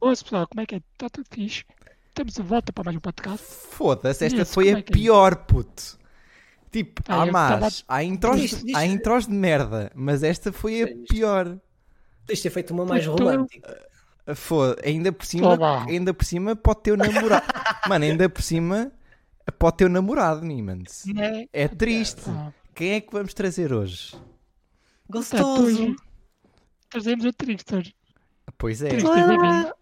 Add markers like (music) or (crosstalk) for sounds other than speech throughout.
Boas pessoal, como é que é? Está tudo fixe? Estamos de volta para mais um podcast. Foda-se, esta foi a é é? pior, puto. Tipo, Ah, há más, há intros, Diz- diz- há intros de merda, mas esta foi a isto- pior. Tens de ter feito uma mais tu- romântica. Foda, ainda por cima, Olá. ainda por cima pode ter o namorado. (laughs) Mano, ainda por cima pode ter o namorado, Nimans. Né? É triste. Ah, Quem é que vamos trazer hoje? tá, Gostoso. hoje Trazemos o Trickster. Pois é. Bem-vindo.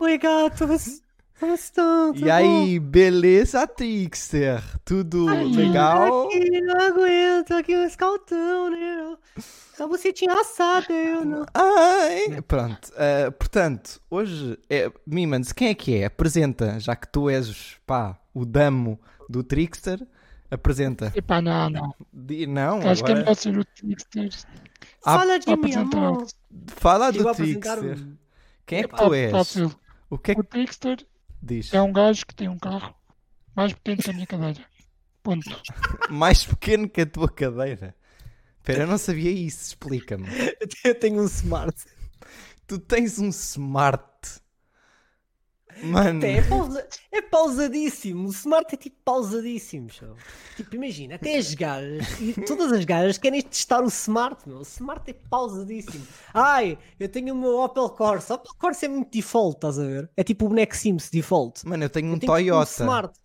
Oi, gatos. Como estão? Tudo E aí, beleza, Trickster? Tudo Ai. legal? Aqui, não aguento, aqui o escaltão, né? A bucetinha assada, eu não. Ai, pronto. ah, portanto, hoje, é, Mimans, quem é que é? Apresenta, já que tu és, pá, o damo do Trickster. Apresenta. Epá, não, não. Di- Não, Acho que é agora... melhor ser o Trickster. Ah, Fala de mim, amor. Fala Eu do Trickster. o... Quem é que tu és? fácil. O que é O que Trickster diz? é um gajo que tem um carro mais pequeno que a minha cadeira. Ponto. (laughs) Mais pequeno que a tua cadeira. Espera, eu não sabia isso, explica-me. Eu tenho um smart. Tu tens um smart. Mano, É, pausa... é pausadíssimo. O smart é tipo pausadíssimo, show. Tipo, imagina, até as gajas, e todas as gajas querem testar o smart, meu. O smart é pausadíssimo. Ai, eu tenho o meu Opel Corsa. O Opel Corsa é muito default, estás a ver? É tipo o boneco Sims default. mano, eu tenho um Eu tenho tipo Toyota. smart.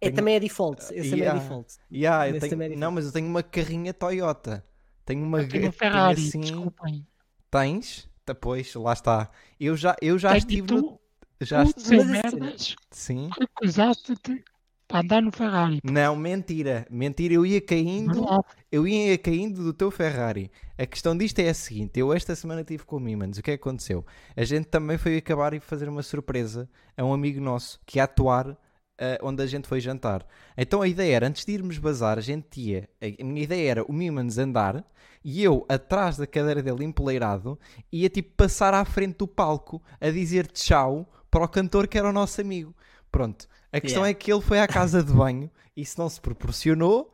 É, Tenho- também é default. Esse também é Yeah. default. Yeah, eu tenho- também é Não, diferente. mas eu tenho uma carrinha Toyota. Tenho uma Tenho um Ferrari, assim- desculpem. Tens? Tá, pois, lá está. Eu já, eu já estive tu, no... Já sem merdas, Sim. recusaste-te para andar no Ferrari. Não, mentira. Mentira, eu ia caindo. Eu ia caindo do teu Ferrari. A questão disto é a seguinte: eu esta semana estive com o Mimans. O que é que aconteceu? A gente também foi acabar e fazer uma surpresa a um amigo nosso que ia atuar ah, onde a gente foi jantar. Então a ideia era, antes de irmos bazar, a gente ia. A minha ideia era o Mimans andar e eu, atrás da cadeira dele, empoleirado, ia tipo passar à frente do palco a dizer tchau para o cantor que era o nosso amigo. Pronto. A questão Yeah. é que ele foi à casa de banho e isso não se proporcionou.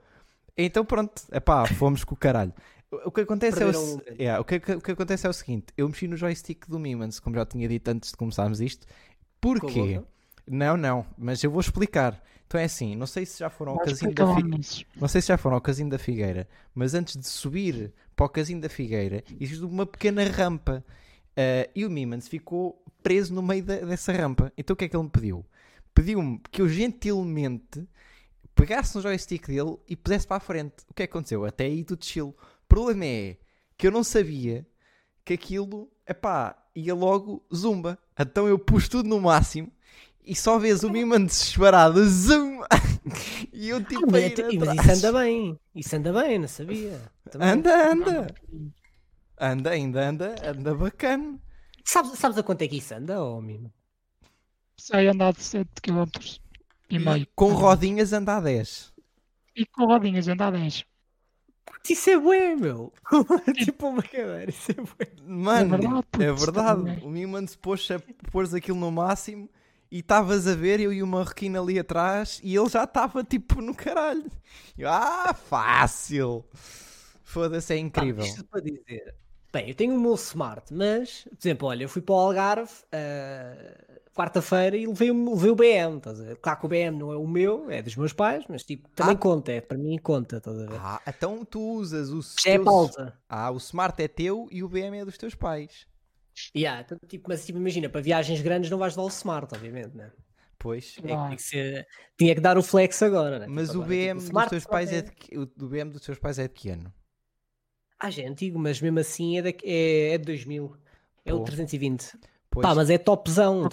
Então pronto, epá, fomos com o caralho. O que acontece é o, se- um yeah, o, que, o que acontece é o seguinte: eu mexi no joystick do Mimans, como já tinha dito antes de começarmos isto. Porquê? Não, não, mas eu vou explicar. Então é assim, não sei se já foram ao explica da lá Fi- nisso. não sei se já foram ao casino da Figueira, mas antes de subir para o casino da Figueira, existe uma pequena rampa. Ah, e o Mimans ficou preso no meio da- dessa rampa. Então o que é que ele me pediu? Pediu-me que eu gentilmente pegasse no joystick dele e pusesse para a frente. O que é que aconteceu? Até aí tudo chill. O problema é que eu não sabia que aquilo, epá, ia logo zumba. Então eu pus tudo no máximo e só vês o Miman disparado, zoom! (laughs) e eu tipo a Mas, é- mas isso anda bem. Isso anda bem, não sabia. Também. Anda, anda. Anda, ainda anda, anda bacana. Sabes, sabes a quanto é que isso anda, oh, mimo? Sei andar de 7 km e meio. Com rodinhas anda a 10. E com rodinhas andar 10. Isso é bué, meu. (laughs) tipo uma cadeira, isso é bué. Mano, É verdade, puto, é verdade. O Miman se pôs a pôs aquilo no máximo e estavas a ver eu e o Marroquino ali atrás e ele já estava tipo no caralho. Eu, ah, fácil. Foda-se, é incrível. Pá, isto para dizer. Bem, eu tenho o meu smart, mas, por exemplo, olha, eu fui para o Algarve ah, quarta-feira e levei, o- levei o BM, estás a ver? Claro que o BM não é o meu, é dos meus pais, mas tipo, também Ah. conta, é, para mim conta, estás a ver? Ah, então tu usas o é teus- pausa. Ah, o Smart é teu e o BM é dos teus pais. Yeah, então, tipo, mas tipo, imagina, para viagens grandes não vais levar o smart, obviamente, né? Pois. É, Ah. tinha, que ser- tinha que dar o flex agora, né? Mas Tipo, o agora, tipo, BM dos teus pais é tem- de o BM dos teus pais é de que ano? Ah, já é antigo, mas mesmo assim é, da... é, é de 2000. É o Pô. 320. Pois. Pá, mas é topzão,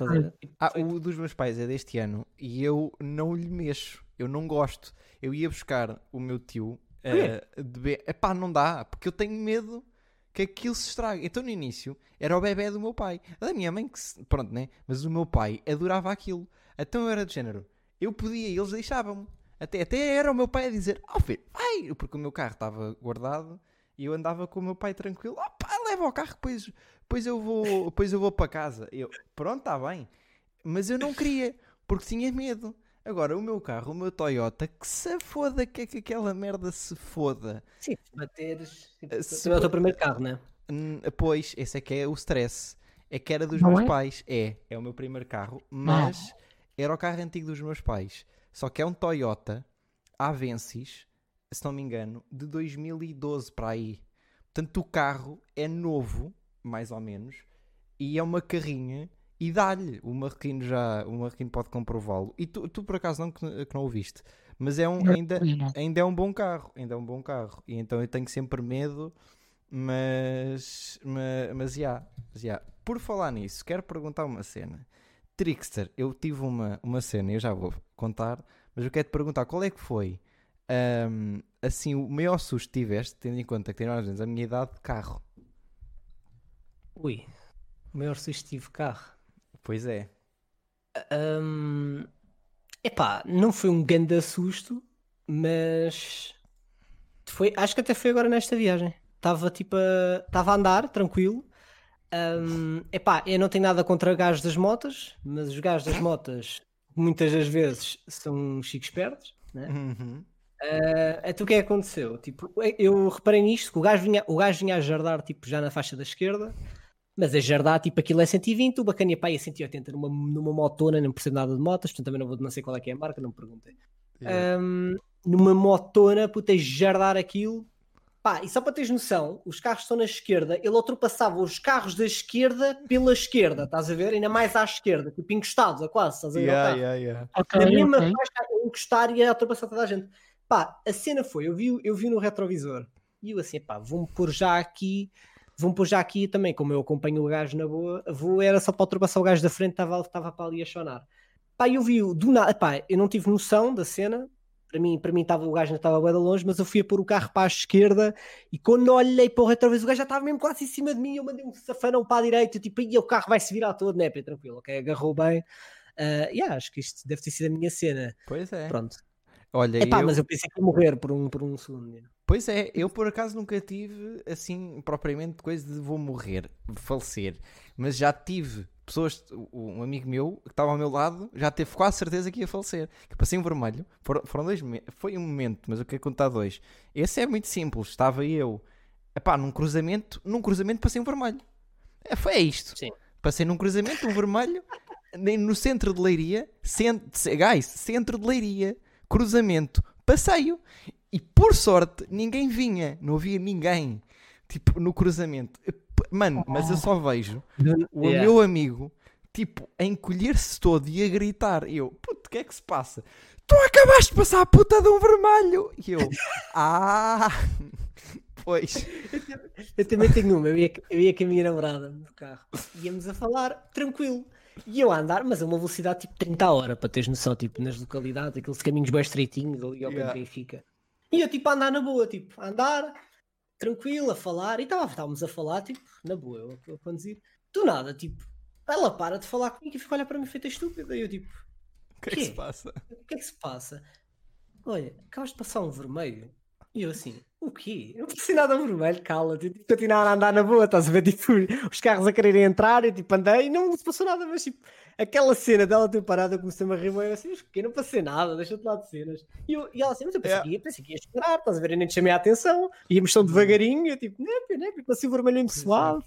Ah, o dos meus pais é deste ano e eu não lhe mexo. Eu não gosto. Eu ia buscar o meu tio eh, de be... Epá, não dá, porque eu tenho medo que aquilo se estrague. Então no início era o bebê do meu pai. A da minha mãe que se... Pronto, né? Mas o meu pai adorava aquilo. Então eu era do género. Eu podia e eles deixavam-me. Até, até era o meu pai a dizer, ó filho, vai! Porque o meu carro estava guardado e eu andava com o meu pai tranquilo. Ó pá, leva o carro, depois, depois, eu, vou, depois eu vou para casa. Eu, pronto, está bem. Mas eu não queria, porque tinha medo. Agora, o meu carro, o meu Toyota, que se foda, que é que aquela merda se foda. Sim, se bateres. Tipo, Eh, se é o teu primeiro carro, né? Hum, pois, esse é que é o stress. é que era dos Não meus é? pais. É, é o meu primeiro carro, mas era o carro antigo dos meus pais. Só que é um Toyota Avensis, se não me engano, de 2012 para aí. Portanto, o carro é novo, mais ou menos, e é uma carrinha e dá-lhe. O Marroquino já, o Marroquino pode comprová-lo. E tu, tu por acaso não que, não o viste, mas é um ainda ainda é um bom carro, ainda é um bom carro. E então eu tenho sempre medo, mas mas, mas já, já. Por falar nisso, quero perguntar uma cena. Trickster, eu tive uma, uma cena, eu já vou contar, mas eu quero te perguntar qual é que foi ahm, assim o maior susto que tiveste, tendo em conta que tem mais ou menos a minha idade de carro. Ui, o maior susto tive carro. Pois é. Hum, epá, não foi um grande susto, mas foi, acho que até foi agora nesta viagem. Estava tipo a, estava a andar tranquilo. Hum, epá, eu não tenho nada contra gajos das motas, mas os gajos das motas muitas das vezes são chicos espertos, né? Uhum. Ah, então o que é que aconteceu? Tipo, eu reparei nisto, que o gajo vinha, o gajo vinha a jardar tipo, já na faixa da esquerda, mas a jardar, tipo, aquilo é 120, o bacana ia para aí a 180 numa, numa motona, não percebo nada de motas, portanto também não, vou, não sei qual é que é a marca, não me perguntei. Yeah. Ahm, numa motona, puta, jardar aquilo. Pá, e só para teres noção, os carros estão na esquerda, ele ultrapassava os carros da esquerda pela esquerda, estás a ver? Ainda mais à esquerda, tipo encostados, a quase, estás a ver? Yeah, yeah, yeah. Ok, na mesma ok. faixa a encostar e a ultrapassar toda a gente. Pá, a cena foi, eu vi, eu vi no retrovisor e eu assim, pá, vou-me pôr já aqui, vou-me pôr já aqui também, como eu acompanho o gajo na boa, vou, era só para ultrapassar o gajo da frente, estava estava para ali a chonar. Pá, eu vi do nada, pá, eu não tive noção da cena, para mim, para mim estava, o gajo não estava bem de longe, mas eu fui a pôr o carro para a esquerda e quando olhei para o retrovisor, o gajo já estava mesmo quase em cima de mim, eu mandei um safanão para a direita, tipo, e o carro vai se virar todo, né, tranquilo, ok, agarrou bem. Ah, e acho que isto deve ter sido a minha cena. Pois é. Pronto. Olha, Epá, eu... mas eu pensei que ia morrer por um, por um segundo. Pois é, eu por acaso nunca tive assim propriamente coisa de vou morrer, falecer, mas já tive pessoas, um amigo meu que estava ao meu lado já teve quase certeza que ia falecer. Que passei um vermelho, foram, foram dois, foi um momento, mas eu quero contar dois. Esse é muito simples, estava eu, epá, num cruzamento, num cruzamento passei um vermelho. É, foi isto. Sim. Passei num cruzamento, um vermelho, (laughs) nem no centro de Leiria, cent, guys, centro de Leiria, cruzamento, passeio. E por sorte, ninguém vinha, não havia ninguém, tipo, no cruzamento. Mano, mas eu só vejo o Yeah. meu amigo, tipo, a encolher-se todo e a gritar. E eu, puto, o que é que se passa? Tu acabaste de passar a puta de um vermelho! E eu, (laughs) ah, pois. Eu também tenho uma. Eu ia, eu ia com a minha namorada no carro. Íamos a falar tranquilo. E eu a andar, mas a uma velocidade tipo 30 a hora, para teres noção, tipo, nas localidades, aqueles caminhos bem estreitinhos ali ao Yeah. Benfica. E eu tipo a andar na boa, tipo, a andar tranquilo, a falar, e estávamos a falar, tipo, na boa, eu, eu a conduzir. Do nada, tipo, ela para de falar comigo e fica a olhar para mim feita estúpida. E eu tipo, O que é que se passa? o que é que se passa? Olha, acabas de passar um vermelho. E eu assim, o quê? Eu não passei nada vermelho, cala-te. Eu que continuar a andar na boa, estás a ver? (laughs) Tipo, os carros a quererem entrar, eu tipo andei e não se passou nada, mas tipo, aquela cena dela ter parado, eu comecei-me a rir, eu assim, mas que não passei nada, deixa-te lá de cenas. E, eu, e ela assim, mas eu pensei, É. que, ia, pensei que ias chorar, estás a ver? Eu nem te chamei a atenção, íamos tão devagarinho, eu tipo, né, né, passei o vermelho é. suave.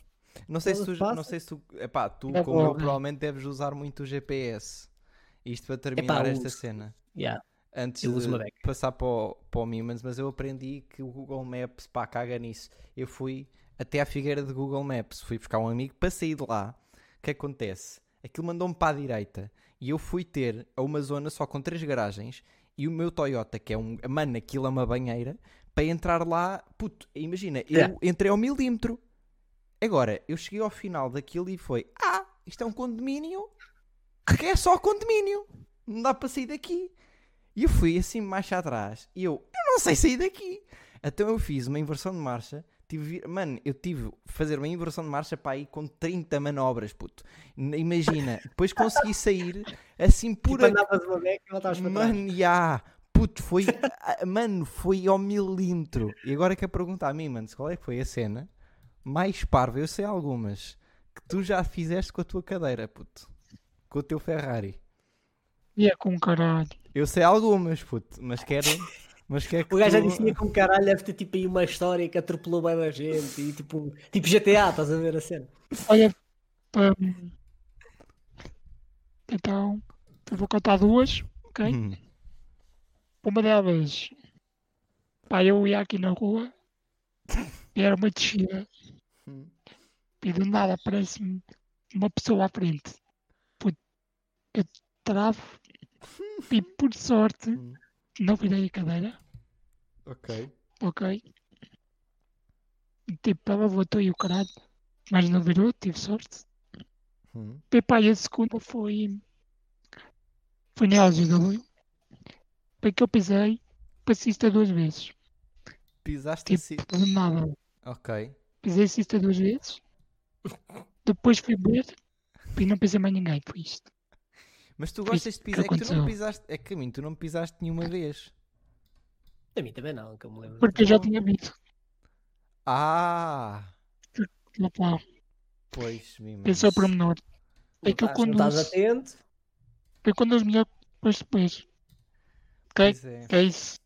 Não sei se tu, não sei se tu, epá, tu É como eu bom, é. provavelmente deves usar muito o GPS. Isto para terminar eu esta uso. cena. Yeah. Antes Eu de passar para o, para o Mimans, mas eu aprendi que o Google Maps, pá, caga nisso. Eu fui até à figueira de Google Maps, fui buscar um amigo para sair de lá. O que acontece? Aquilo mandou-me para a direita e eu fui ter a uma zona só com três garagens e o meu Toyota, que é um. Mano, aquilo é uma banheira, para entrar lá, puto, imagina, eu Yeah. entrei ao milímetro. Agora, eu cheguei ao final daquilo e foi: Ah, isto é um condomínio que é só condomínio, não dá para sair daqui. E eu fui assim mais atrás e eu, eu não sei sair daqui. Então eu fiz uma inversão de marcha. Tive, mano, eu tive fazer uma inversão de marcha para aí com 30 manobras, puto. Imagina, depois consegui sair assim por Tipo, andavas uma beca e voltavas para trás. Mano, já, puto, foi, mano, foi ao milímetro. E agora quer perguntar a mim, mano, qual é que foi a cena mais parva? Eu sei algumas que tu já fizeste com a tua cadeira, puto, com o teu Ferrari. E é com caralho. Eu sei algumas, puto, mas quero, mas quero (laughs) que O gajo já tu- dizia com caralho deve ter tipo aí uma história que atropelou bem da gente e tipo, tipo GTA, estás a ver a cena? Olha, Hum, então, eu vou contar duas, ok? Hum, Uma delas, pá, eu ia aqui na rua e era uma descida hum. e do nada aparece-me uma pessoa à frente. Puto, eu travo (laughs) e por sorte Hum. não virei a cadeira, Ok. ok? Tipo, ela voltou e o caralho, mas não virou, tive sorte. Hum. E pá, e a segunda foi. Foi na LGW. Foi que eu pisei passista duas vezes. Pisaste assim. Tipo, do nada. Ok. Pisei cista duas vezes. (laughs) Depois fui ver e não pisei mais ninguém. Foi isto. Mas tu gostas de pisar. É que tu não pisaste. É que a mim, tu não me pisaste nenhuma vez. A mim também não, que eu me lembro. Porque eu já tinha visto. Ah! Opa, Pois, mim. esse é o pormenor. Não É que eu não estás conduzo. atento. Eu conduzo melhor depois depois. Ok? Pois é. É isso.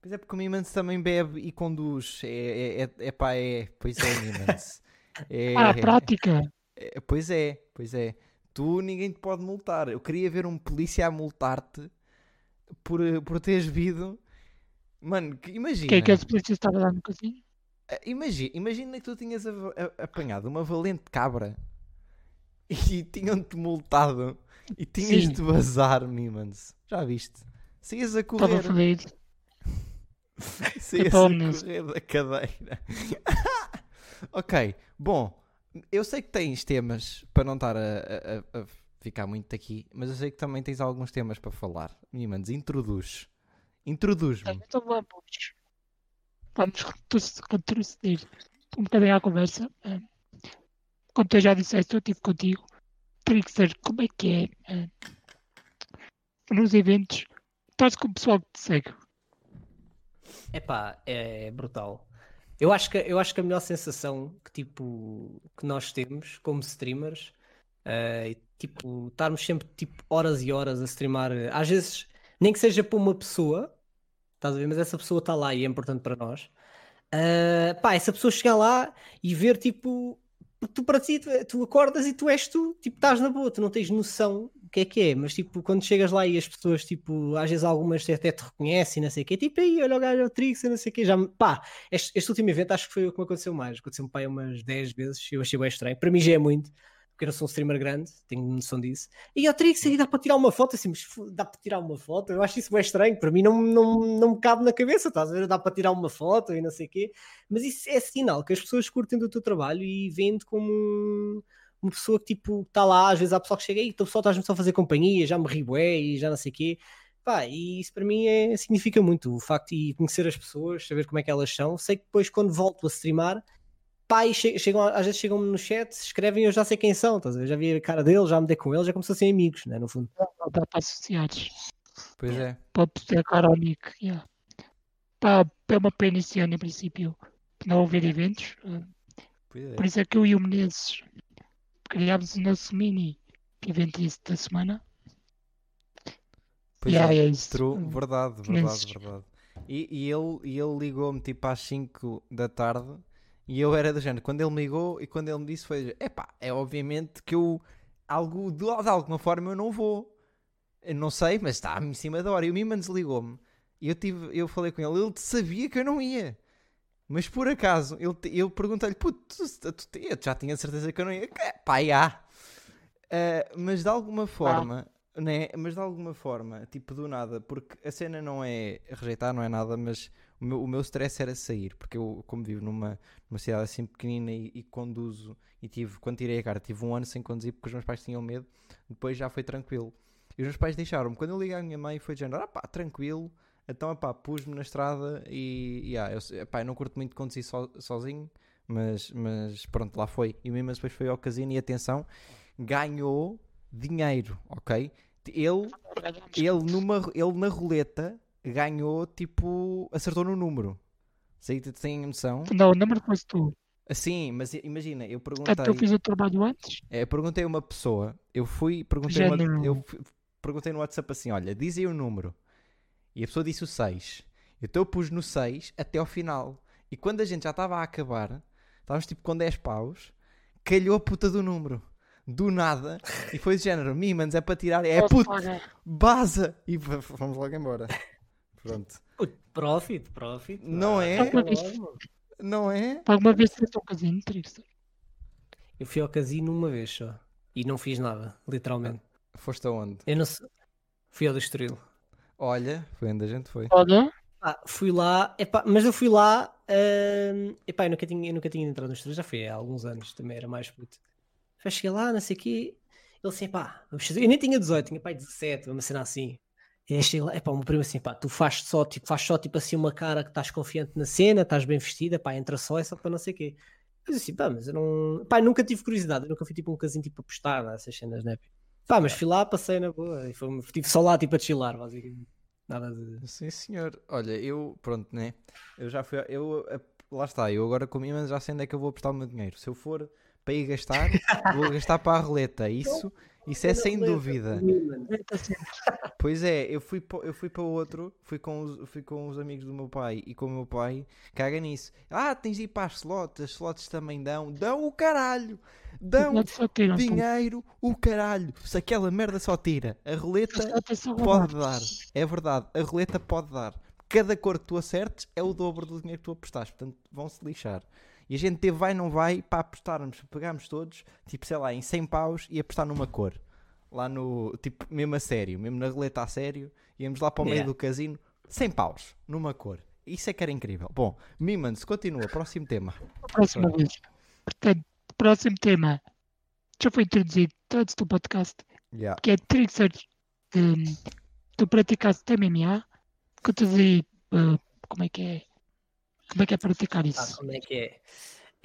Pois é porque o Mimans também bebe e conduz. É, é, é, é pá, é. Pois é, Mimans. (laughs) É, Ah, prática. é, pois é, pois é. Tu ninguém te pode multar. Eu queria ver um polícia a multar-te por, por teres vindo. Mano, que- imagina. Que é que esse polícia estava lá no casinho? Imagina, imagina que tu tinhas a- a- apanhado uma valente cabra (laughs) e tinham-te multado e tinhas Sim. de vazar, Mimans. Já viste? Saías a Estava correr. fodido. (laughs) Saías Tipo a correr da cadeira. (laughs) ok, bom. Eu sei que tens temas para não estar a, a- a- ficar muito aqui, mas eu sei que também tens alguns temas para falar. Mimans, introduz. Introduz-me. Então vamos. Vamos retroceder- um bocadinho à conversa. Ah, Como tu já disseste, eu estive contigo. Trixer, como é que é? ah, nos eventos, estás com o pessoal que te segue. Epá, é brutal. Eu acho que, eu acho que a melhor sensação que, tipo, que nós temos como streamers eh, e, tipo, estarmos sempre tipo, horas e horas a streamar, eh, às vezes, nem que seja para uma pessoa, estás a ver? Mas essa pessoa está lá e é importante para nós. Eh, pá, essa pessoa chegar lá e ver tipo, tu para ti, tu, tu acordas e tu és tu, tipo, estás na boa, tu não tens noção que é que é, mas tipo, quando chegas lá e as pessoas, tipo, às vezes algumas até te reconhecem, não sei o quê, tipo, aí, olha o gajo, é o Trix, não sei o quê, já, me- pá, este, este último evento acho que foi o que me aconteceu mais, aconteceu-me pá, umas 10 vezes, eu achei bem estranho, para mim já é muito, porque eu não sou um streamer grande, tenho noção disso, e o Trix aí dá para tirar uma foto, assim, mas dá para tirar uma foto, eu acho isso bem estranho, para mim não, não, não me cabe na cabeça, estás a ver, dá para tirar uma foto e não sei o quê, mas isso é sinal que as pessoas curtem do teu trabalho e vêm-te como uma pessoa que tipo está lá, às vezes há pessoal que chega e o pessoal estás-me só a fazer companhia, já me ri bué e já não sei o quê. Pá, e isso para mim é, significa muito, o facto de conhecer as pessoas, saber como é que elas são. Sei que depois quando volto a streamar, pá, e che- chegam, às vezes chegam-me no chat, escrevem e eu já sei quem são, estás a ver? já vi a cara deles, já me dei com eles, é como se fossem amigos, né, no fundo. Não dá para associares. Pois é. Para poder cara ao Nick. Yeah. Pá, é uma pena esse ano, em princípio, não haver eventos. Pois é. Por isso é que eu e o Menezes criámos o nosso mini evento da semana. Pois Yeah, é. é isso. True, verdade, verdade, verdade. E, e ele, e ele ligou-me tipo às 5 da tarde e eu era do género. Quando ele me ligou e quando ele me disse foi: epá, é obviamente que eu, algo, de, de alguma forma, eu não vou. Eu não sei, mas está em cima da hora. E o Mimans ligou-me e eu, tive, eu falei com ele. Ele sabia que eu não ia. Mas por acaso, ele, eu perguntei-lhe: puto, tu, tu- eu já tinha certeza que eu não ia. "Que- Pá, já. Ah, mas de alguma forma, né? Mas de alguma forma, tipo do nada, porque a cena não é rejeitar, não é nada, mas o meu, o meu stress era sair, porque eu, como vivo numa, numa cidade assim pequenina e, e conduzo, e tive, quando tirei a cara, tive um ano sem conduzir porque os meus pais tinham medo, depois já foi tranquilo. E os meus pais deixaram-me. Quando eu liguei à minha mãe, foi de género, ah pá, tranquilo. Então, pá, pus-me na estrada e, e ah, eu, eu não curto muito conduzir so- sozinho, mas, mas pronto, lá foi. E mesmo depois foi ao casino e atenção, ganhou dinheiro, ok? Ele, ele, numa, ele na roleta ganhou, tipo, acertou no número. Sei que tem noção. Não, o número fosse tu. Assim, mas imagina, eu perguntei. Portanto, eu fiz o trabalho antes. É, eu perguntei a uma pessoa, eu fui, perguntei, uma- eu perguntei no WhatsApp assim: olha, diz aí o número. E a pessoa disse o 6. Então eu pus no 6 até ao final. E quando a gente já estava a acabar, estávamos tipo com 10 paus, calhou a puta do número. do nada, e foi de género, Mimans é para tirar, é pagar. baza, e vamos logo embora. Pronto. Profit, profit. Não é? Alguma vez- logo. Não é? Alguma vez foste a um casino, Trickster? Eu fui ao casino uma vez só. E não fiz nada, literalmente. Foste aonde? Eu não sei. Fui ao do Estoril. Olha, foi onde a gente foi. Olha, Ah, fui lá, epá, mas eu fui lá, hum, epá, eu nunca tinha, eu nunca tinha entrado no Estoril, já foi há alguns anos, também era mais puto. Depois cheguei lá, não sei o quê, ele assim, pá, vamos fazer- eu nem tinha 18, tinha pá 17, uma cena assim. E aí cheguei lá, epá, o meu primo assim, pá, tu fazes só, tipo, faz só tipo assim uma cara que estás confiante na cena, estás bem vestida, pá, entra só, é só para não sei o quê. Mas assim, pá, mas eu não, pá, eu nunca tive curiosidade, eu nunca fui tipo um casinho tipo a apostar nessas cenas, né? Pá, mas fui lá, passei na boa, e foi, estive só lá tipo a chilar, basicamente. Nada de... Sim, senhor. Olha, eu, pronto, né? Eu já fui. Eu, eh, lá está, eu agora comi, mas já sei onde é que eu vou apostar o meu dinheiro. Se eu for para ir gastar, (laughs) vou gastar para a roleta. Isso, isso é sem dúvida. eita, sim. (laughs) Pois é, eu fui para, eu fui para outro, fui com, os, fui com os amigos do meu pai e com o meu pai, caga nisso. Ah, tens de ir para as slots, as slots também dão, dão o caralho, dão pô. dinheiro, o caralho. Se aquela merda só tira, a roleta pode dar, é verdade, a roleta pode dar. Cada cor que tu acertes é o dobro do dinheiro que tu apostaste, portanto vão-se lixar. E a gente teve vai não vai para apostarmos, pegámos todos, tipo sei lá, em 100 paus e apostar numa cor. Lá no, tipo, mesmo a sério, mesmo na roleta a sério, íamos lá para o meio Yeah. do casino, 100 paus, numa cor. Isso é que era incrível. Bom, Mimans, continua, próximo tema. Próxima vez. Portanto, próximo tema já foi introduzido antes do podcast, Yeah. que é Trickster. de- Tu praticaste MMA, contas aí eh, como é que é. Como é que é praticar Ah, isso? como é que é?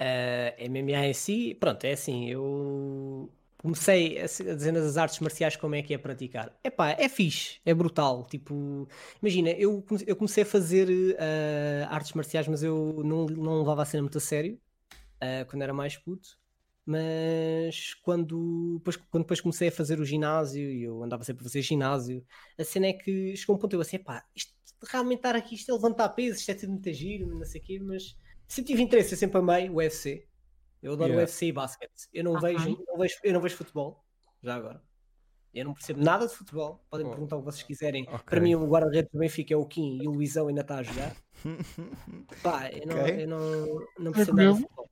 Ah, MMA em si, pronto, é assim, eu comecei a se- a dizer nas artes marciais como é que é praticar. Epá, é fixe, é brutal, tipo, imagina, eu, eu comecei a fazer ah, artes marciais, mas eu não, não levava a cena muito a sério, ah, quando era mais puto, mas quando depois, quando depois comecei a fazer o ginásio, e eu andava sempre a fazer ginásio, a cena é que chegou um ponto eu assim, pá, isto realmente estar aqui, isto é levantar pesos, isto é tudo muito giro, não sei o quê, mas sempre tive interesse, eu sempre amei o UFC. Eu adoro Yeah. o UFC e basquete. Eu não, vejo, não vejo, eu não vejo futebol, já agora. Eu não percebo nada de futebol. Podem Oh. perguntar o que vocês quiserem. Ok. Para mim, o guarda-redes do Benfica é o Kim e o Luizão ainda está a jogar. (laughs) Pá, eu não, Ok. eu não, não percebo nada de futebol.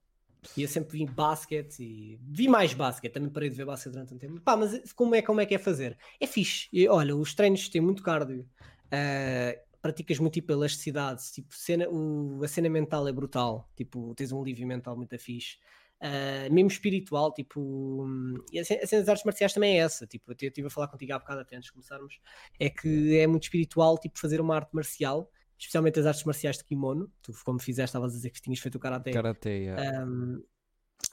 E eu sempre vi basquete e vi mais basquete, também parei de ver basquete durante um tempo. Pá, mas como é, como é que é fazer? É fixe. E, olha, os treinos têm muito cardio, ah, praticas muito tipo elasticidade, tipo, cena, o, a cena mental é brutal, tipo, tens um alívio mental muito fixe. Ah, mesmo espiritual, tipo, hum, e a cena das artes marciais também é essa, tipo, eu estive a falar contigo há bocado até antes de começarmos, é que é muito espiritual, tipo, fazer uma arte marcial, especialmente as artes marciais de kimono, tu como fizeste, estavas a dizer que tinhas feito o karate, Karate, yeah. um,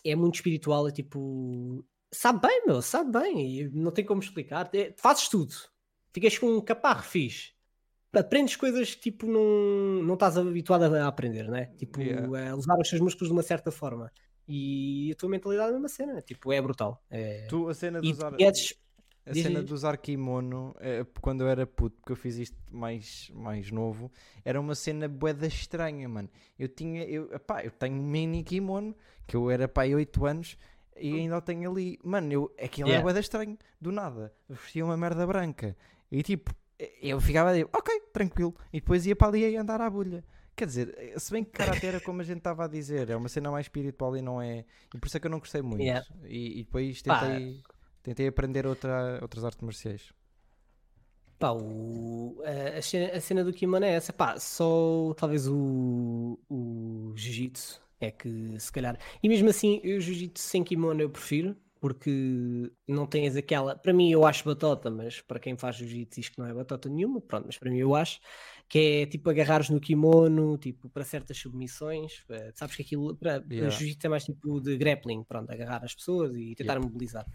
é muito espiritual, é tipo, sabe bem, meu, sabe bem, e não tem como explicar. É, fazes tudo, ficas com um caparro fixe, aprendes coisas que tipo não, não estás habituado a aprender, né? Tipo, Yeah. a usar os teus músculos de uma certa forma. E a tua mentalidade é a mesma cena, tipo, é brutal. É... Tu, a cena de usar... guedes, A Diz, cena de usar kimono, eh, quando eu era puto, porque eu fiz isto mais, mais novo, era uma cena boeda estranha, mano. Eu tinha, eu, epá, eu tenho um mini kimono, que eu era pai 8 anos, e ainda o tenho ali. Mano, eu, aquilo Yeah. boeda estranho, do nada. Vestia uma merda branca. E tipo, eu ficava ali, ok, tranquilo. E depois ia para ali a andar à bolha. Quer dizer, eh, se bem que karate era como a gente estava a dizer, é uma cena mais espiritual e não é. E por isso é que eu não gostei muito. Yeah. E, e depois Pá, tentei, tentei aprender outra, outras artes marciais. Pá, o- a, a cena, a cena do kimono é essa, pá, só talvez o, o jiu-jitsu é que se calhar. E mesmo assim, eu jiu-jitsu sem kimono eu prefiro, porque não tens aquela. Para mim, eu acho batota, mas para quem faz jiu-jitsu diz que não é batota nenhuma, pronto, mas para mim eu acho que é tipo agarrares no kimono, tipo para certas submissões. eh, Sabes que aquilo. Para, Yeah. jiu-jitsu é mais tipo de grappling, pronto, agarrar as pessoas e tentar mobilizar.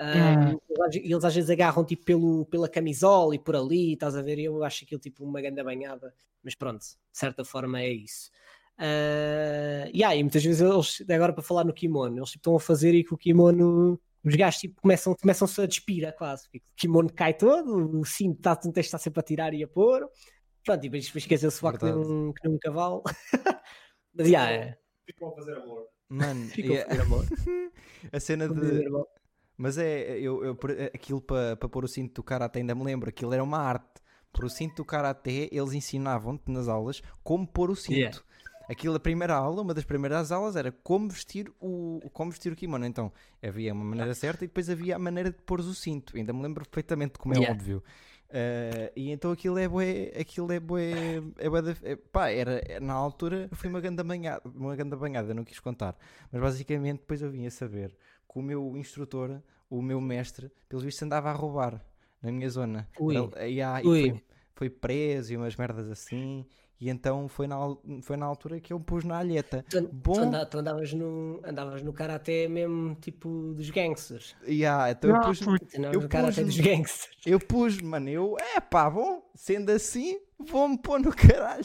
Yeah. Um, eles, eles às vezes agarram tipo pelo, pela camisola e por ali, estás a ver? e Eu acho aquilo tipo uma grande banhada, mas pronto, de certa forma é isso. Uh, yeah, e muitas vezes eles, agora para falar no kimono, eles tipo, estão a fazer e que o kimono, os gajos tipo, começam, começam-se a despira quase, porque o kimono cai todo, o cinto está, estar sempre a tirar e a pôr, pronto, e depois, dizer, suar que nem Verdade. um, que um cavalo. (laughs) mas yeah, é, Ficam a fazer amor. Mano, (laughs) ficam yeah, a fazer amor. (laughs) a cena de. o. Mas é, eu, eu- aquilo para para pôr o cinto do karate, ainda me lembro, aquilo era uma arte. Por o cinto do karate, eles ensinavam-te nas aulas como pôr o cinto. Yeah. Aquilo, a primeira aula, uma das primeiras aulas era como vestir o, como vestir o kimono. Então, havia uma maneira certa e depois havia a maneira de pôr o cinto. Ainda me lembro perfeitamente, como é Yeah. óbvio. Eh, e então aquilo é bué, aquilo é bué, é bué da- é- pá, era, na altura foi uma grande banhada, uma grande banhada, não quis contar. Mas basicamente depois eu vim a saber que o meu instrutor, o meu mestre, pelos vistos andava a roubar na minha zona. Ui. Ele- e, ah, e Ui. foi, foi preso e umas merdas assim. E então foi na, foi na altura que eu pus na alheta. Tu, Bom. tu anda- tu andavas, no, andavas no karaté mesmo tipo dos gangsters. E ah, então eu Ah, pus, foi. Tu andavas Eu no karaté pus- dos gangsters. eu pus, mano, eu, é pá, bom, sendo assim, vou-me pôr no (laughs) caralho.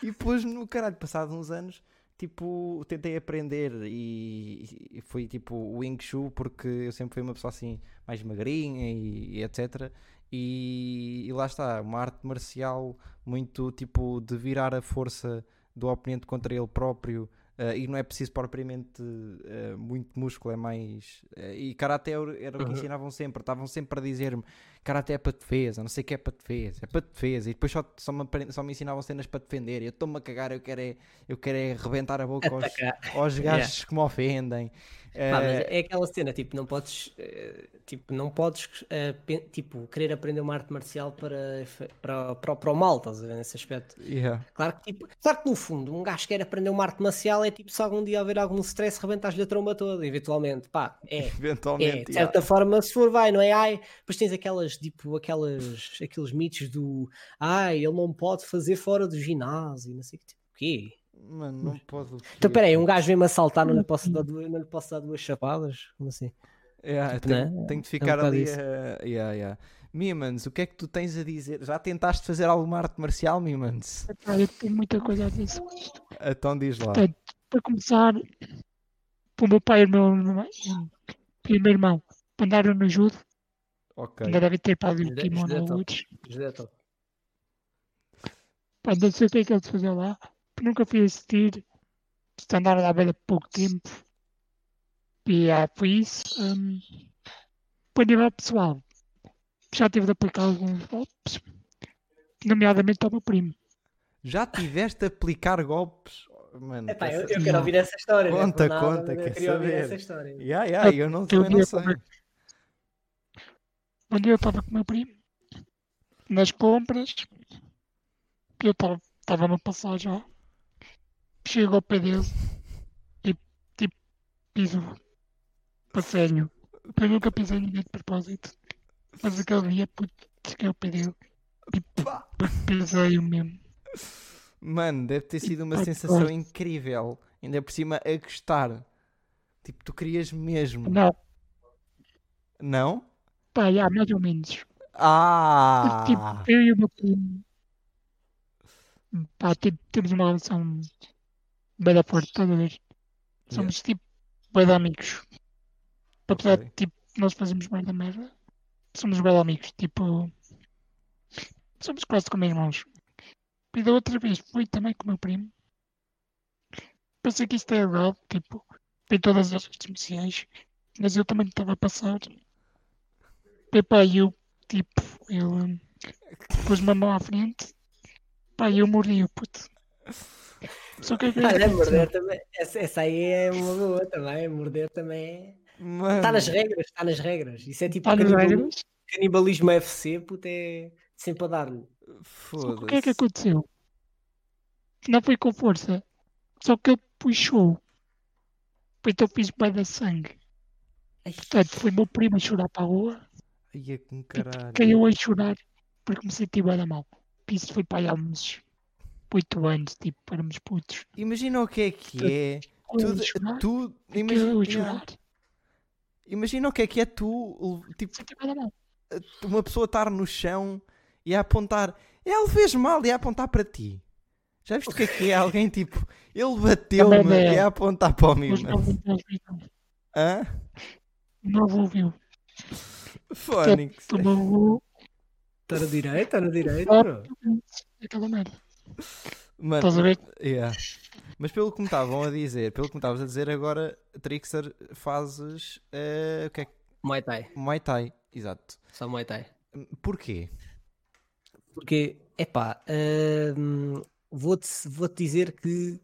E pus no caralho, passado uns anos, tipo, tentei aprender e, e foi tipo o Wing Chun, porque eu sempre fui uma pessoa assim, mais magrinha e, e etc. E, e lá está, uma arte marcial muito tipo de virar a força do oponente contra ele próprio. eh, e não é preciso propriamente eh, muito músculo, é mais. eh, e karaté era o que ensinavam sempre, estavam sempre a dizer-me karaté é para defesa, não sei o que é para defesa, é para defesa, e depois só, só, me, só me ensinavam cenas para defender. Eu estou-me a cagar, eu quero é, eu quero é rebentar a boca (laughs) aos, aos Yeah. gajos que me ofendem. Pá, Eh, é aquela cena, tipo, não podes, eh, tipo, não podes, eh, tipo, querer aprender uma arte marcial para, para, para, para o mal, estás a ver, nesse aspecto. yeah. Claro que, tipo, claro que no fundo, um gajo que quer aprender uma arte marcial é tipo, se algum dia houver algum stress, rebentas-lhe a tromba toda, eventualmente, pá, é. (laughs) É, Eventualmente, de yeah. certa forma, se for, vai, não é? Ai, depois tens aquelas, tipo, aquelas, aqueles mitos do ai, ele não pode fazer fora do ginásio, não sei o que, tipo, o quê? Mano, não pode. Então, peraí, um gajo vem-me assaltar, não lhe posso dar duas, não lhe posso dar duas chapadas? Como assim? Yeah, Tipo, tenho, né? tenho de É um ficar ali. isso. a- yeah, yeah. Mimans, o que é que tu tens a dizer? Já tentaste fazer alguma arte marcial, Mimans? Eu tenho muita coisa a dizer sobre isto. Então diz lá. Portanto, para começar, o meu pai e o meu irmão, o meu irmão andaram no judo, Ok. ainda devem ter para o kimono outros. José, top. Pá, não sei o que é que eles faziam lá, nunca fui assistir, se andaram lá bem há pouco tempo. E ah, foi isso. hum, para nível pessoal, já tive de aplicar alguns golpes, nomeadamente ao meu primo. Já tiveste a aplicar golpes? Mano, Epá, eu, essa- eu quero ouvir essa história. não é Conta, nada, conta, eu quer queria ouvir saber. essa história. Yeah, yeah, eu não, Eu não sei. Um dia eu estava com o meu primo nas compras, eu estava a passar já, chego ao pé dele e tipo piso para sério. Eu nunca pisei ninguém de propósito, mas aquele dia puto, cheguei ao pé dele e Pá. pisei o mesmo. Mano, deve ter sido uma Pá, sensação incrível. Ainda por cima a gostar. Tipo, tu querias mesmo. Não, Não? pá, já, mais ou menos. Ah! Tipo, eu e o meu primo, pá, tipo, temos uma relação bem da forte, estás a ver? Somos tipo, bem de amigos. Apesar Ok. de, tipo, nós fazemos bem da merda, somos bem de amigos, tipo, somos quase como irmãos. E da outra vez fui também com o meu primo. Pensei que isto é legal, tipo, tem todas as marciais, mas eu também estava a passar. E pá, eu, tipo, eu hum, pus-me a mão à frente, pá, e eu mordi o puto. Só que é que Olha, morder também. Essa, essa aí é uma boa também. Morder também é. Mano, Está nas regras, está nas regras. Isso é tipo canibalismo, regras? canibalismo FC, puto, é sempre a dar-lhe. Só que o que é que foda-se. aconteceu? Não foi com força. Só que ele puxou. Então fiz bem de sangue. Ai, Portanto, foi meu primo a chorar para a rua. Ai, é com Tipo, caralho. caiu a chorar porque me senti bem da mal. Isso foi para aí há uns 8 anos, tipo, éramos putos. Imagina o que é que é. Tu, tu a imagina, chorar. imagina o que é que é tu, tipo, mal. uma pessoa estar no chão e a apontar. Ele fez mal e a apontar para ti. Já viste o que é que é? (laughs) Alguém tipo, ele bateu-me é. e a apontar para viu. Hã? Não ouviu. Fónix. Está no direito, está no direito. Ah. bro. aquela merda. Mano, Estás a ver? yeah. Mas pelo que me estavam a dizer, pelo que me estavas a dizer agora, Trixer, fazes. eh, o que é que- Muay Thai. Muay Thai, exato. Só Muay Thai. Porquê? Porque, epá, hum, vou-te vou -te dizer que,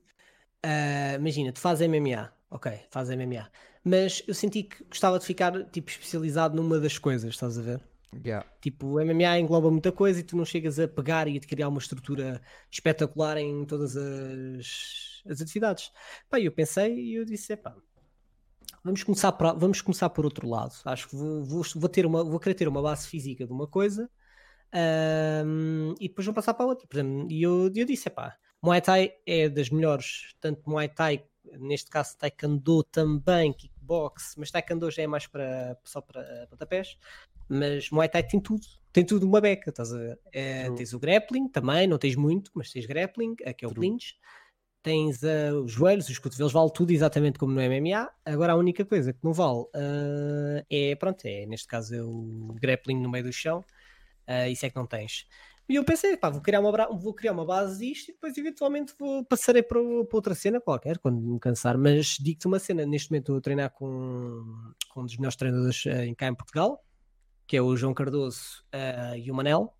ah, imagina, tu fazes MMA, ok, fazes MMA, mas eu senti que gostava de ficar, tipo, especializado numa das coisas, estás a ver? Yeah. Tipo, o MMA engloba muita coisa e tu não chegas a pegar e a criar uma estrutura espetacular em todas as, as atividades. Pá, eu pensei e eu disse, epá, vamos começar, por, vamos começar por outro lado. Acho que vou, vou, vou, ter uma, vou querer ter uma base física de uma coisa um, e depois vou passar para outra. Exemplo, e eu, eu disse, epá, Muay Thai é das melhores, tanto Muay Thai, neste caso Taekwondo também, kickbox, mas Taekwondo já é mais para, só para pontapés. Mas Muay Thai tem tudo, tem tudo uma beca, estás a ver? É, tens o grappling também, não tens muito, mas tens grappling, aqui é o clinch. Tens uh, os joelhos, os cotovelos, vale tudo exatamente como no MMA. Agora a única coisa que não vale uh, é, pronto, é neste caso é o grappling no meio do chão. Uh, isso é que não tens. E eu pensei, pá, vou criar uma, vou criar uma base disto e depois eventualmente vou, passarei para, para outra cena qualquer, quando me cansar. Mas digo-te uma cena, neste momento estou a treinar com, com um dos melhores treinadores uh, cá em Portugal, que é o João Cardoso uh, e o Manel.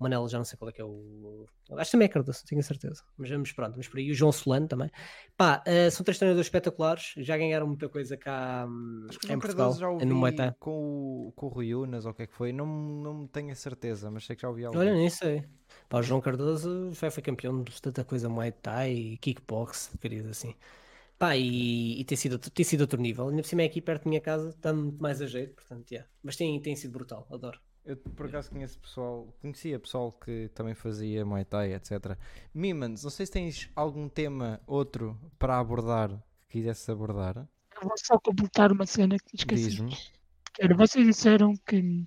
O Manel já não sei qual é que é o. Acho que também é Cardoso, tenho a certeza. Mas vamos pronto, vamos por aí. O João Solano também. Pá, uh, são três treinadores espetaculares, já ganharam muita coisa cá Acho que em o Portugal. Cardoso já ouvi no Thai. com, o, com o Rui Unas ou o que é que foi, não, não tenho a certeza, mas sei que já ouvi algo. Olha, nem sei. Pá, o João Cardoso já foi campeão de tanta coisa Muay Thai, kickbox, querido assim. Pá, e, e tem, sido, tem sido outro nível. Ainda por cima é aqui perto da minha casa, está muito mais a jeito, portanto, yeah. Mas tem, tem sido brutal, adoro. Eu por acaso conheço pessoal, conhecia pessoal que também fazia Muay Thai, etc. Mimans, não sei se tens algum tema outro para abordar que quisesse abordar. Eu vou só completar uma cena que esqueci. Diz-me. Era, vocês disseram que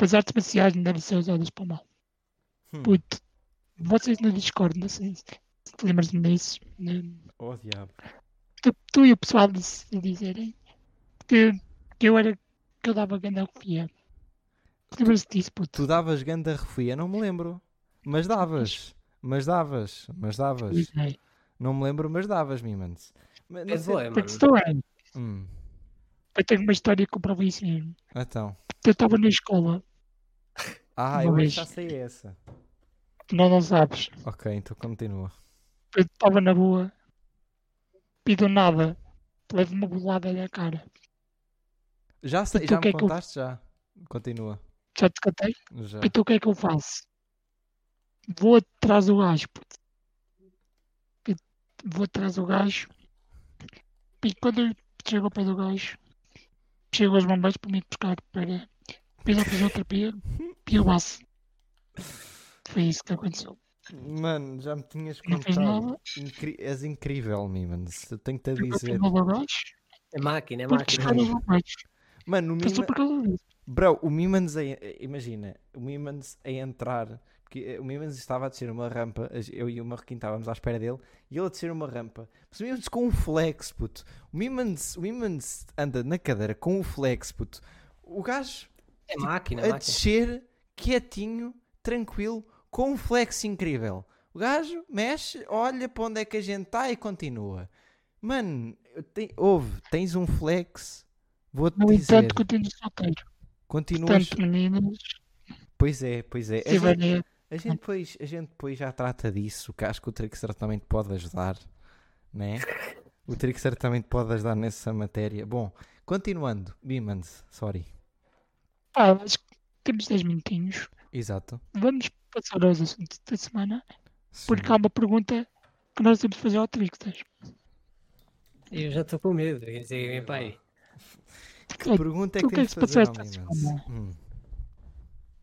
as artes marciais não devem ser usadas para o mal. Hum. Puto, vocês no Discord, não sei lembras-me disso. né? Oh diabo. Tu, tu e o pessoal disse, dizerem que, que eu era que eu dava grande confia. Lembras-te disso, puto? Tu davas ganda refia, não me lembro. Mas davas. Mas davas. Mas davas. É. Não me lembro, mas davas, Mimans. Mas não É sei- mano. questão é, Hum, eu tenho uma história que comprova isso mesmo. Então. Eu estava na escola, Ah, Uma eu vez. já sei essa. tu não, não sabes. Ok, então continua. Eu estava na boa e do nada levo uma bolada na cara. Já sei, já me é que eu- contaste já. Continua. Já te contei? Já. Então o que é que eu faço? Vou atrás do gajo, Vou atrás do gajo e quando eu chego ao pé do gajo, chego aos bombeiros para me buscar para pela fisioterapia (laughs) e eu baço. Foi isso que aconteceu. Mano, já me tinhas contado. Incri- És incrível, Mimans. Eu tenho-te a dizer. É máquina, é máquina. Mano, o Mimans. Bro, o Mimans, a, imagina, o Mimans a entrar, porque eh, o Mimans estava a descer uma rampa, eu e o Marroquim estávamos à espera dele, e ele a descer uma rampa, mas o Mimans com um flex, puto. O Mimans, o Mimans anda na cadeira com um flex, puto. O gajo É máquina, é a máquina. descer, quietinho, tranquilo, com um flex incrível. O gajo mexe, olha para onde é que a gente está e continua. Mano, te- ouve, tens um flex, vou-te No dizer, entanto, continuo solteiro. continuas... Portanto, meninas, Pois é, pois é. se A gente, tiverem a gente depois, a gente depois já trata disso, que acho que o Trickster também te pode ajudar, né? O Trickster também te pode ajudar nessa matéria. Bom, continuando, Bimans, sorry. Pá, acho que temos 10 minutinhos. Exato. Vamos passar aos assuntos da semana, Sim. porque há uma pergunta que nós temos de fazer ao Trickster. Eu já estou com medo. Quer dizer, aí. Que pergunta é que que é temos que de fazer ao esta Mimans? semana? Hum.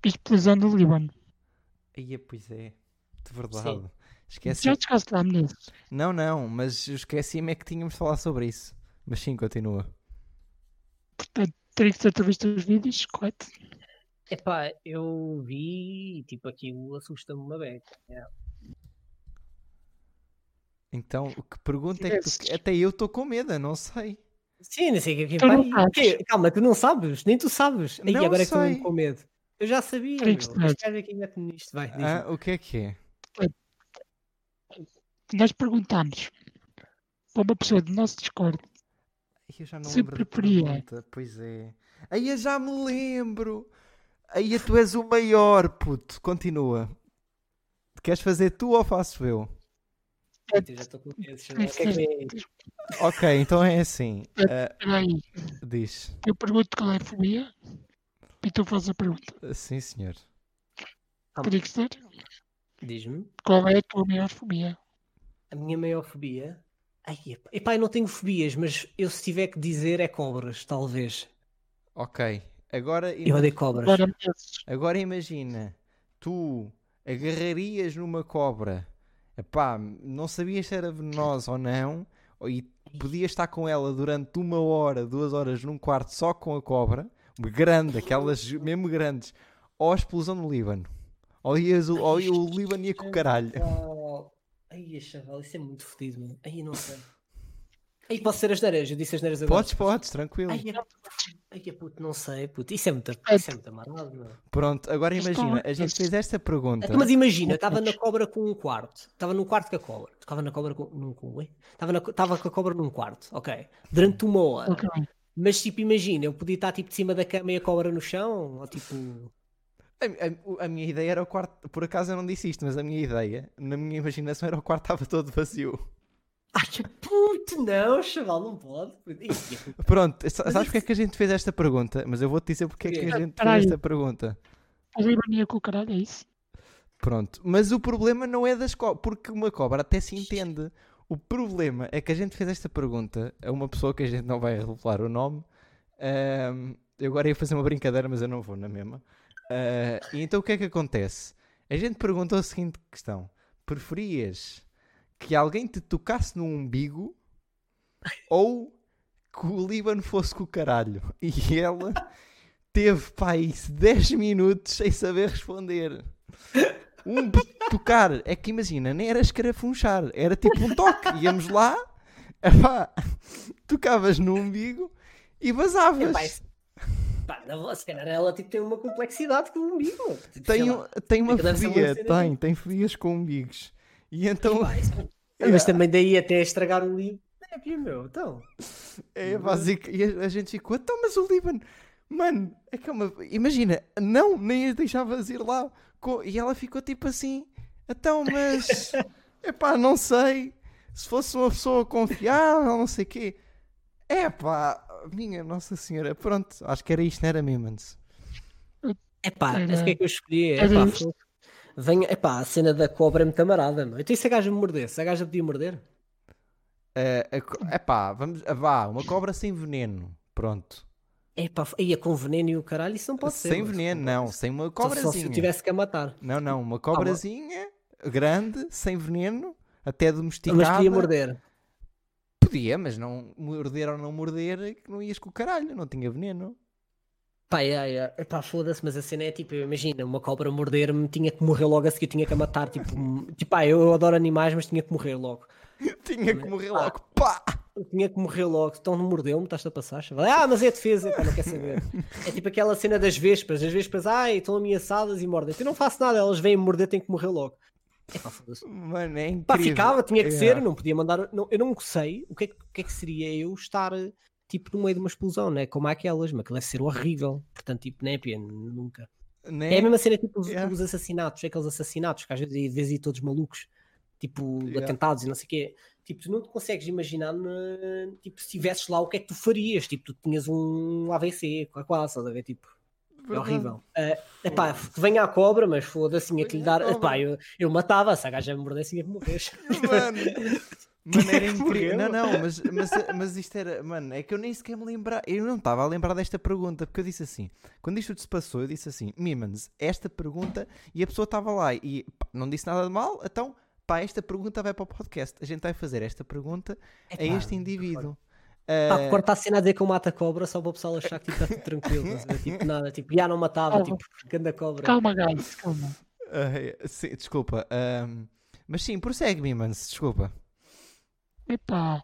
Explosão do Líbano. Aí, pois é, de verdade. Esqueci. Já chegaste lá nisso? Não, não, mas esqueci-me é que tínhamos de falar sobre isso. Mas sim, continua. Portanto, Trickster, tu viste os vídeos, correto? Epá, eu vi e tipo aquilo assusta-me uma beca. É. Então, que pergunta é que tu... Até eu estou com medo, eu não sei. Sim, não sei o que é que Tu não Calma, tu não sabes, nem tu sabes. E Não agora é que estou sei. com medo. Eu já sabia. Gajo aqui mete-me nisto. Vai. Ah, o que é que é? Nós perguntámos para uma pessoa do nosso Discord Eu já não Se lembro preferia. Pois é. Aí eu já me lembro. Aí tu és o maior, puto. Continua. Queres fazer tu ou faço eu? Eu já estou com medo. é? Ok, então é assim. aí. diz. Eu pergunto qual é a fobia e tu fazes a pergunta. Sim, senhor. Ah. Trickster, Diz-me. qual é a tua maior fobia? A minha maior fobia. Ai, epá, epá, eu não tenho fobias, mas eu se tiver que dizer é cobras, talvez. Ok. Agora, Eu odeio cobras. Agora imagina. Tu agarrarias numa cobra. Epá, não sabias se era venenosa ou não. E podias estar com ela durante uma hora, duas horas num quarto só com a cobra. Grande, aquelas mesmo grandes. Ou a explosão no Líbano. Ou, ias, o- ou o Líbano ia com o caralho. Ai, chaval, isso é muito fodido, mano. Ai, não sei. Ai, posso ser as neiras? Eu disse as neiras agora. Podes, podes, tranquilo. Ai, é... Ai, é puto, não sei, puto. Isso é muito, isso é muito amarrado, meu. Pronto, agora imagina, a gente fez esta pergunta. Então, mas imagina, estava na cobra com um quarto. Estava num quarto com a cobra. Estava na cobra com. Num, com ué? Estava, na, estava com a cobra num quarto, ok. Durante uma hora. Mas tipo, imagina, eu podia estar tipo de cima da cama e a cobra no chão, ou tipo. A, a- a minha ideia era o quarto. Por acaso eu não disse isto, mas a minha ideia, na minha imaginação, era o quarto estava todo vazio. Ai, que puto, não, chaval, não pode. Pronto, sa- sabes porque é que a gente fez esta pergunta? Mas eu vou-te dizer porque é que a gente Peraí. fez esta pergunta. O Líbano ia com o caralho, é isso? Pronto, mas o problema não é das cobras, porque uma cobra até se entende. O problema é que a gente fez esta pergunta a uma pessoa que a gente não vai revelar o nome. Ahm, eu agora ia fazer uma brincadeira, mas eu não vou na mesma. Ah, e então o que é que acontece? A gente perguntou a seguinte questão: preferias que alguém te tocasse no umbigo ou que o Líbano fosse com o caralho? E ela teve, pá, isso 10 minutos sem saber responder. Um tocar, é que imagina, nem era escarafunchar, era tipo um toque. Íamos lá, epá, tocavas no umbigo e vazavas. Epá, isso- Pá, se calhar ela tipo, tem uma complexidade com o umbigo. Tipo, Tem, tem uma fobia, tem, tem fobias com umbigos. E então, isso- (laughs) Mas também daí até estragar um livro. É, pio, meu, então. é básico. E a, a gente ficou, então, mas o Líbano, mano, é que é uma. Imagina, não, nem as deixavas ir lá. Co- E ela ficou tipo assim, então, mas. (laughs) Epá, não sei. Se fosse uma pessoa confiável, não sei o quê. Epá, minha Nossa Senhora, pronto, acho que era isto, não era Mimans. Epá, mas o que é que eu escolhi? Epá, isto. foi- Venha, epá, a cena da cobra é muito amarada, meu. Então e se a gaja me mordesse? A gaja podia morder? É epá, vamos. ah, Vá, uma cobra sem veneno. Pronto. Epá, ia com veneno e o caralho, isso não pode ser. sem veneno, não. ser. Sem uma Só, só se cobrazinha. eu tivesse que a matar. Não, não. Uma cobrazinha grande, sem veneno, até domesticada. Mas podia morder. Podia, mas não morder ou não morder, é que não ias com o caralho, não tinha veneno. Pá, é, é, epá, foda-se, mas a cena é tipo, imagina, uma cobra morder-me, tinha que morrer logo a seguir, tinha que a matar. Tipo, (laughs) tipo pá, eu adoro animais, mas tinha que morrer logo. tinha que morrer Ah. logo. Pá! Tinha que morrer logo, então não mordeu-me, estás a passar? chaval? Ah, mas é defesa, pá, não quer saber. (laughs) É tipo aquela cena das vespas, as vespas, ai, estão ameaçadas e mordem. Eu não faço nada, elas vêm morder, têm que morrer logo. É pá, foda-se. Mano, é incrível. Pá, ficava, tinha que Yeah. ser, não podia mandar. Não, eu não sei o que, é, o que é que seria eu estar tipo no meio de uma explosão, né? Como aquelas, mas que deve ser horrível. Portanto, tipo, pia, nunca. É a mesma cena tipo os, Yeah. os assassinatos, aqueles assassinatos que às vezes vês aí todos malucos, tipo Yeah. atentados e não sei o quê. Tipo, tu não te consegues imaginar na- tipo, se estivesses lá o que é que tu farias. Tipo, tu tinhas um AVC, quase, estás a ver? Tipo, é horrível. É epá, que venha a cobra, mas foda-se, tinha que lhe dar. Epá, eu, eu matava, se a gaja me mordesse, ia morrer. Mano, (laughs) mano, era (laughs) incrível. Não, não, mas, mas, mas isto era. Mano, é que eu nem sequer me lembrar. Eu não estava a lembrar desta pergunta, porque eu disse assim. Quando isto se passou, eu disse assim: Mimans, esta pergunta. E a pessoa estava lá e pá, não disse nada de mal, então. Pá, esta pergunta vai para o podcast. A gente vai fazer esta pergunta a Epá, este indivíduo. Pá, Ah, corta a cena a dizer que eu mato a cobra só para o pessoal achar que tipo, está tudo tranquilo. a? Tipo, nada, tipo, já não matava, Calma. tipo, ganda cobra. Calma, guys, calma. ah, sim, desculpa. ahm, mas sim, prossegue, Mimans, desculpa. Epá.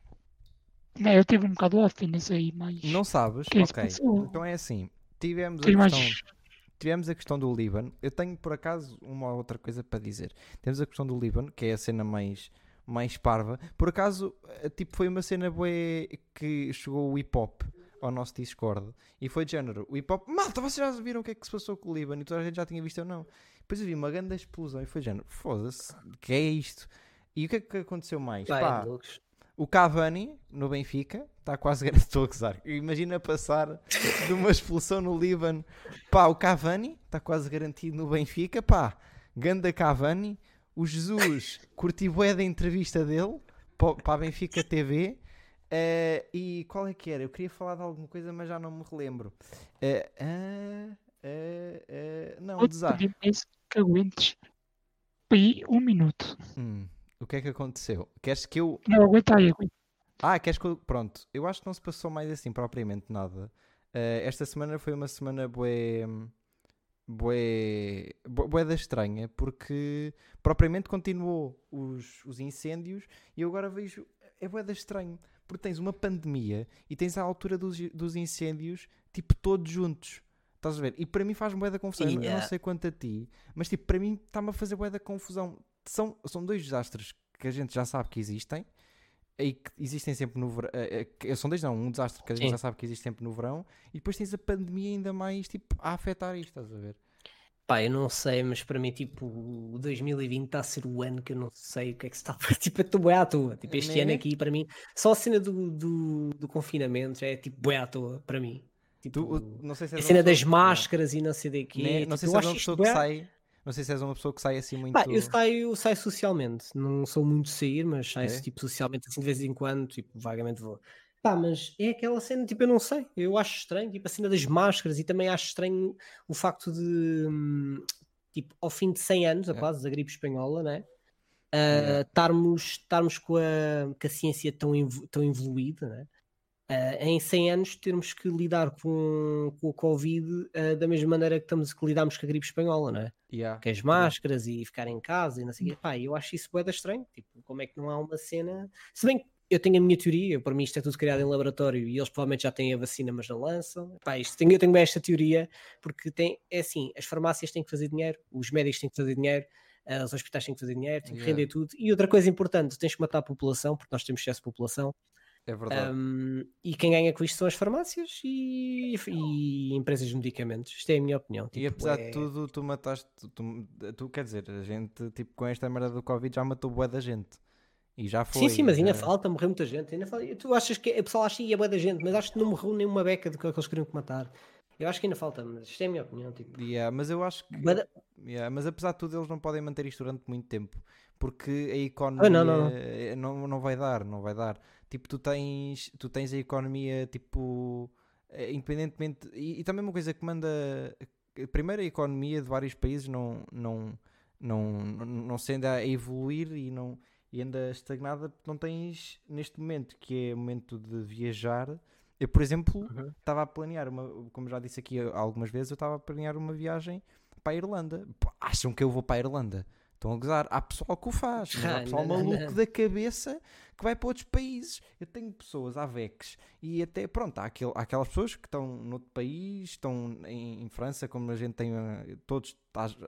Não, eu tive um bocado off, não sei, mas. Não sabes? que é ok. Então é assim. Tivemos a mais. questão. Tivemos a questão do Líbano. Eu tenho por acaso uma outra coisa para dizer. Temos a questão do Líbano, que é a cena mais, mais parva. Por acaso, eh, tipo, foi uma cena bué que chegou o hip hop ao nosso Discord e foi de género. O hip hop, malta, vocês já viram o que é que se passou com o Líbano e toda a gente já tinha visto ou não? Depois eu vi uma grande explosão e foi de género, foda-se, que é isto? E o que é que aconteceu mais? Vai, Pá. O Cavani no Benfica está quase garantido. (laughs) Estou a gozar. Imagina passar de uma expulsão no Líbano. Pá, o Cavani está quase garantido no Benfica. Pá, Ganda Cavani. O Jesus curti bué da entrevista dele para a Benfica TV. Eh, e qual é que era? Eu queria falar de alguma coisa, mas já não me relembro. Ah, ah, não, Vou-te desastre. que aguentes um minuto. Hum, o que é que aconteceu? Queres que eu Não, aguenta aí, aguenta. Ah, queres que eu... Pronto, eu acho que não se passou mais assim propriamente nada. Eh, esta semana foi uma semana bué... Bué... bu- Bué da estranha, porque propriamente continuou os, os incêndios e eu agora vejo... É bué da estranho, porque tens uma pandemia e tens a altura dos, dos incêndios, tipo, todos juntos. Estás a ver? E para mim faz bué da confusão. Eu não- Eu não Yeah. sei quanto a ti, mas tipo, para mim está-me a fazer bué da confusão. São, são dois desastres que a gente já sabe que existem e que existem sempre no verão. São dois, não, um desastre que a gente Sim. já sabe que existe sempre no verão e depois tens a pandemia ainda mais tipo a afetar isto, estás a ver? Pá, eu não sei, mas para mim, tipo, o 2020 está a ser o ano que eu não sei o que é que se está a (laughs) Tipo, eu estou bué à toa. Tipo, este Né? ano aqui, para mim, só a cena do, do, do confinamento já é tipo bué à toa, para mim. Tipo, Tu, não sei se a cena das máscaras e não sei de quê. né? Não tipo, sei eu se acho uma pessoa que sai. Não sei se és uma pessoa que sai assim muito. Pá, eu saio, saio socialmente, não sou muito de sair, mas saio É? tipo socialmente assim de vez em quando, tipo, vagamente vou. Pá, mas é aquela cena, tipo, eu não sei, eu acho estranho, tipo, a cena das máscaras e também acho estranho o facto de, hum, tipo, ao fim de 100 anos, a É. quase, da gripe espanhola, né? Estarmos, estarmos com, a, com a ciência tão, evo- tão evoluída, né? Ah, em 100 anos termos que lidar com, com o Covid ah, da mesma maneira que, estamos, que lidámos com a gripe espanhola, não é? Yeah. com as máscaras e ficar em casa e não sei o quê. Pá, eu acho isso bué da estranho. Tipo, como é que não há uma cena. Se bem que eu tenho a minha teoria, para mim isto é tudo criado em laboratório e eles provavelmente já têm a vacina, mas não lançam. Pá, isto, eu tenho bem esta teoria porque tem, é assim: as farmácias têm que fazer dinheiro, os médicos têm que fazer dinheiro. ah, Os hospitais têm que fazer dinheiro, têm que Yeah. render tudo. E outra coisa importante, tens que matar a população, porque nós temos excesso de população. É verdade. Um, e quem ganha com isto são as farmácias e, e empresas de medicamentos. Isto é a minha opinião. e Tipo, apesar é- de tudo, tu mataste. Tu, tu- quer dizer, a gente, tipo, com esta merda do Covid já matou bué da gente. E já foi. Sim, sim, mas ainda já- falta, morreu muita gente. Ainda falta... Tu achas que o pessoal acha que ia bué da gente, mas acho que não morreu nenhuma beca do que eles queriam que matar. Eu acho que ainda falta, mas isto é a minha opinião. Tipo, Yeah, mas eu acho que. da- Yeah, mas apesar de tudo, eles não podem manter isto durante muito tempo porque a economia Ah, não, não, não. eh, não, não vai dar, não vai dar. Tipo, tu tens, tu tens a economia, tipo, eh, independentemente. E, e também uma coisa que manda. Primeiro, a economia de vários países não, não, não, não, não se anda a evoluir e, não, e anda estagnada porque não tens, neste momento, que é o momento de viajar. Eu, por exemplo, Uhum. estava a planear, uma, como já disse aqui algumas vezes, eu estava a planear uma viagem para a Irlanda. Acham que eu vou para a Irlanda? Estão a gozar. Há pessoal que o faz. mas há pessoal não, não, maluco não. da cabeça que vai para outros países. Eu tenho pessoas AVEX e até, pronto, há, aquele- há aquelas pessoas que estão noutro país, estão em, em França, como a gente tem, eh, todos,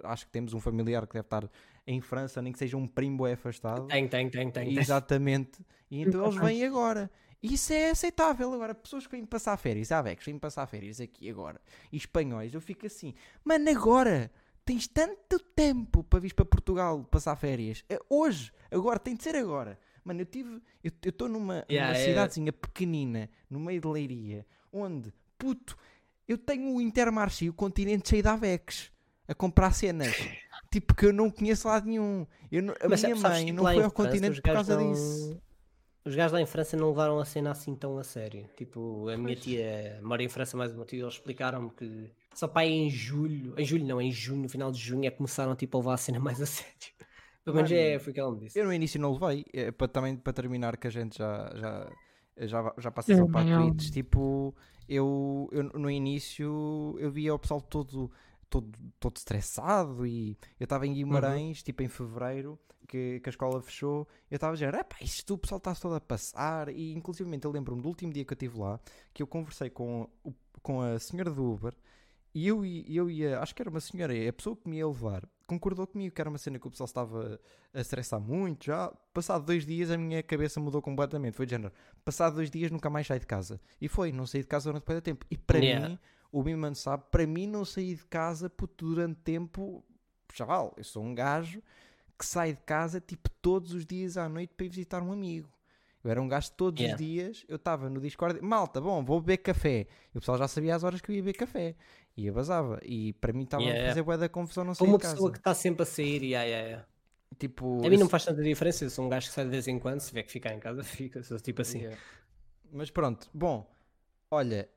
acho, que temos um familiar que deve estar em França, nem que seja um primo é afastado. Tem, tem, tem, tem. Exatamente. E então eles vêm agora. Isso é aceitável. Agora, pessoas que vêm passar férias, Avex, vêm passar férias aqui agora, e espanhóis, eu fico assim, mano, agora tens tanto tempo para vir para Portugal passar férias. É hoje, agora, tem de ser agora. Mano, eu tive, eu estou numa, Yeah, numa é. cidadezinha pequenina, no meio de Leiria, onde, puto, eu tenho o Intermarché e o continente cheio de Avex a comprar cenas. (laughs) Tipo que eu não conheço lado nenhum. Eu não- a Mas minha mãe tipo, não foi ao continente por causa disso. Os gajos lá em França não levaram a cena assim tão a sério. Tipo, a minha tia mora em França mais uma tia, eles explicaram-me que só para em julho, em julho não, em junho, no final de junho, é que começaram tipo, a levar a cena mais a (laughs) sério. Pelo menos é, foi o que ela me disse. Eu no início não levei, é, para, também para terminar que a gente já, já, já, já passa só Eu para tweets, tipo, eu, eu no início eu via o pessoal todo, todo, todo estressado e eu estava em Guimarães, tipo em Fevereiro, que, que a escola fechou, eu estava a dizer, epá, isto o pessoal está todo a passar e inclusive eu lembro-me do último dia que eu estive lá, que eu conversei com, com a senhora do Uber E eu, e eu ia, acho que era uma senhora, a pessoa que me ia levar, concordou comigo que era uma cena que o pessoal estava a estressar muito já. Passado dois dias a minha cabeça mudou completamente. Foi de género, passado dois dias nunca mais saí de casa. E foi, não saí de casa durante muito tempo. E para Yeah. mim, o Biman sabe, para mim não sair de casa puto, durante tempo, chaval, eu sou um gajo que sai de casa tipo todos os dias à noite para ir visitar um amigo. Eu era um gajo todos Yeah. os dias, eu estava no Discord, malta, bom, vou beber café. E o pessoal já sabia as horas que eu ia beber café. E eu basava. E para mim estava Yeah, a fazer bué da confusão não Como uma de casa. pessoa que está sempre a sair, yeah, yeah, yeah. Tipo, A mim não faz tanta diferença, eu sou um gajo que sai de vez em quando, se tiver que ficar em casa, (laughs) fica, sou tipo assim. Yeah. Mas pronto, bom, olha,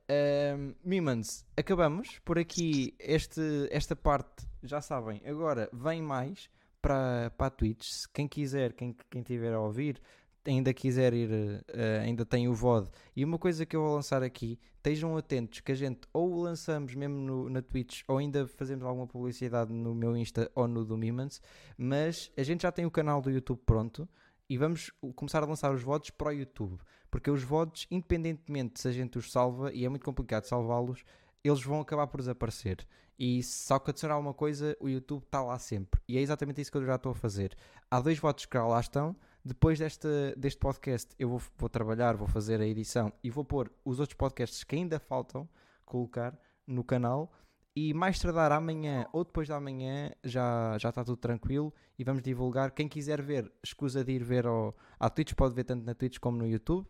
um, Mimans, acabamos por aqui este, esta parte, já sabem, agora vem mais para, para a Twitch, quem quiser, quem, quem tiver a ouvir, ainda quiser ir, eh, ainda tem o VOD. E uma coisa que eu vou lançar aqui, estejam atentos que a gente ou lançamos mesmo no- na Twitch ou ainda fazemos alguma publicidade no meu Insta ou no do Mimans, mas a gente já tem o canal do YouTube pronto e vamos começar a lançar os VODs para o YouTube. Porque os VODs, independentemente se a gente os salva, e é muito complicado salvá-los, eles vão acabar por desaparecer. E que adicionar alguma coisa, o YouTube está lá sempre. E é exatamente isso que eu já estou a fazer. Há dois votos que lá estão. Depois deste, deste podcast, eu vou, vou trabalhar, vou fazer a edição e vou pôr os outros podcasts que ainda faltam colocar no canal. E mais tardar amanhã ou depois de amanhã já, já está tudo tranquilo e vamos divulgar. Quem quiser ver, escusa de ir ver ao, à Twitch, pode ver tanto na Twitch como no YouTube.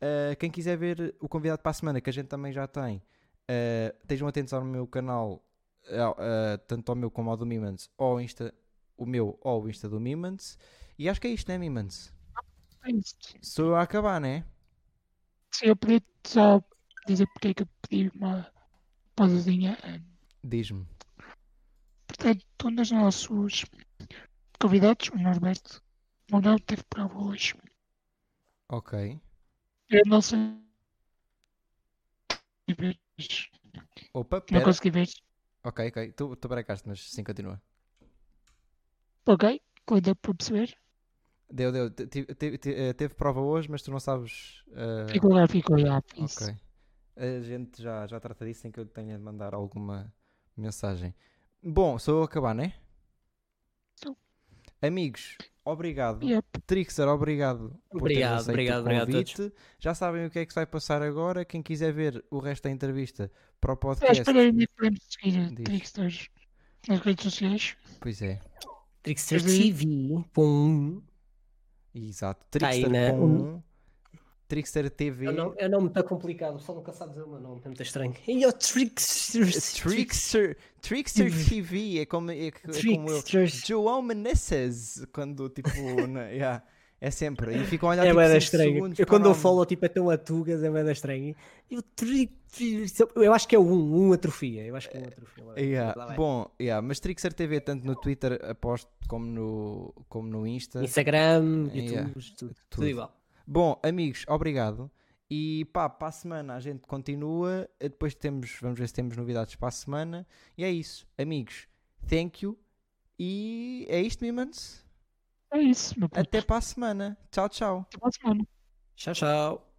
Uh, quem quiser ver o convidado para a semana, que a gente também já tem, uh, estejam atentos ao meu canal, uh, tanto ao meu como ao do Mimans, ou ao Insta, o meu ou o Insta do Mimans. E acho que é isto, né, Mimans? É isso. Sou eu a acabar, né? Se eu podia só dizer porque é que eu pedi uma pausazinha. eh, Diz-me. Portanto, um dos nossos convidados, o Norberto, não teve prova hoje. Ok. Eu não sei. ver. Opa, Não pera. consegui ver. Ok, ok. Tu, tu brecaste, mas sim, continua. Ok, deu para perceber. Deu, deu. Te- te- te- te- eh, teve prova hoje, mas tu não sabes. uh, Ficou lá, ficou lá. Isso. Ok. A gente já, já trata disso sem que eu tenha de mandar alguma mensagem. Bom, sou eu a acabar, né? Sou. Amigos, obrigado. Yep. Trixer, obrigado Obrigado, obrigado, obrigado a todos. Já sabem o que é que se vai passar agora. Quem quiser ver o resto da entrevista para o podcast. espera aí, podemos seguir Diz. Tricksters nas redes sociais. Pois é, Mas aí- TV, exato. Tá aí, Trixter né? Um- um. Trixter TV. É um nome- é um nome muito complicado, só nunca sabe dizer o meu nome, é muito estranho. E o Trickster Trickster, Trickster TV é como, é, é como eu. João Menezes, quando tipo, (laughs) na- yeah, é sempre, e ficam a olhar É tipo, bem estranho. Eu quando eu falo, tipo, é tão atugas, é bem estranho. E Trick- Eu acho que é o 1, 1 atrofia. Eu acho que é um atrofia. Yeah. Bom, yeah, mas Trixer TV tanto no Twitter, aposto, como no, como no Insta. Instagram, Yeah. YouTube, tudo, Tudo. tudo igual. Bom, amigos, obrigado. E pá, para a semana a gente continua. Depois temos, vamos ver se temos novidades para a semana. E é isso, amigos. Thank you. E é isto, Mimans. É isso, meu puto. Até para a semana. Tchau, tchau. Até para a semana. Tchau, tchau.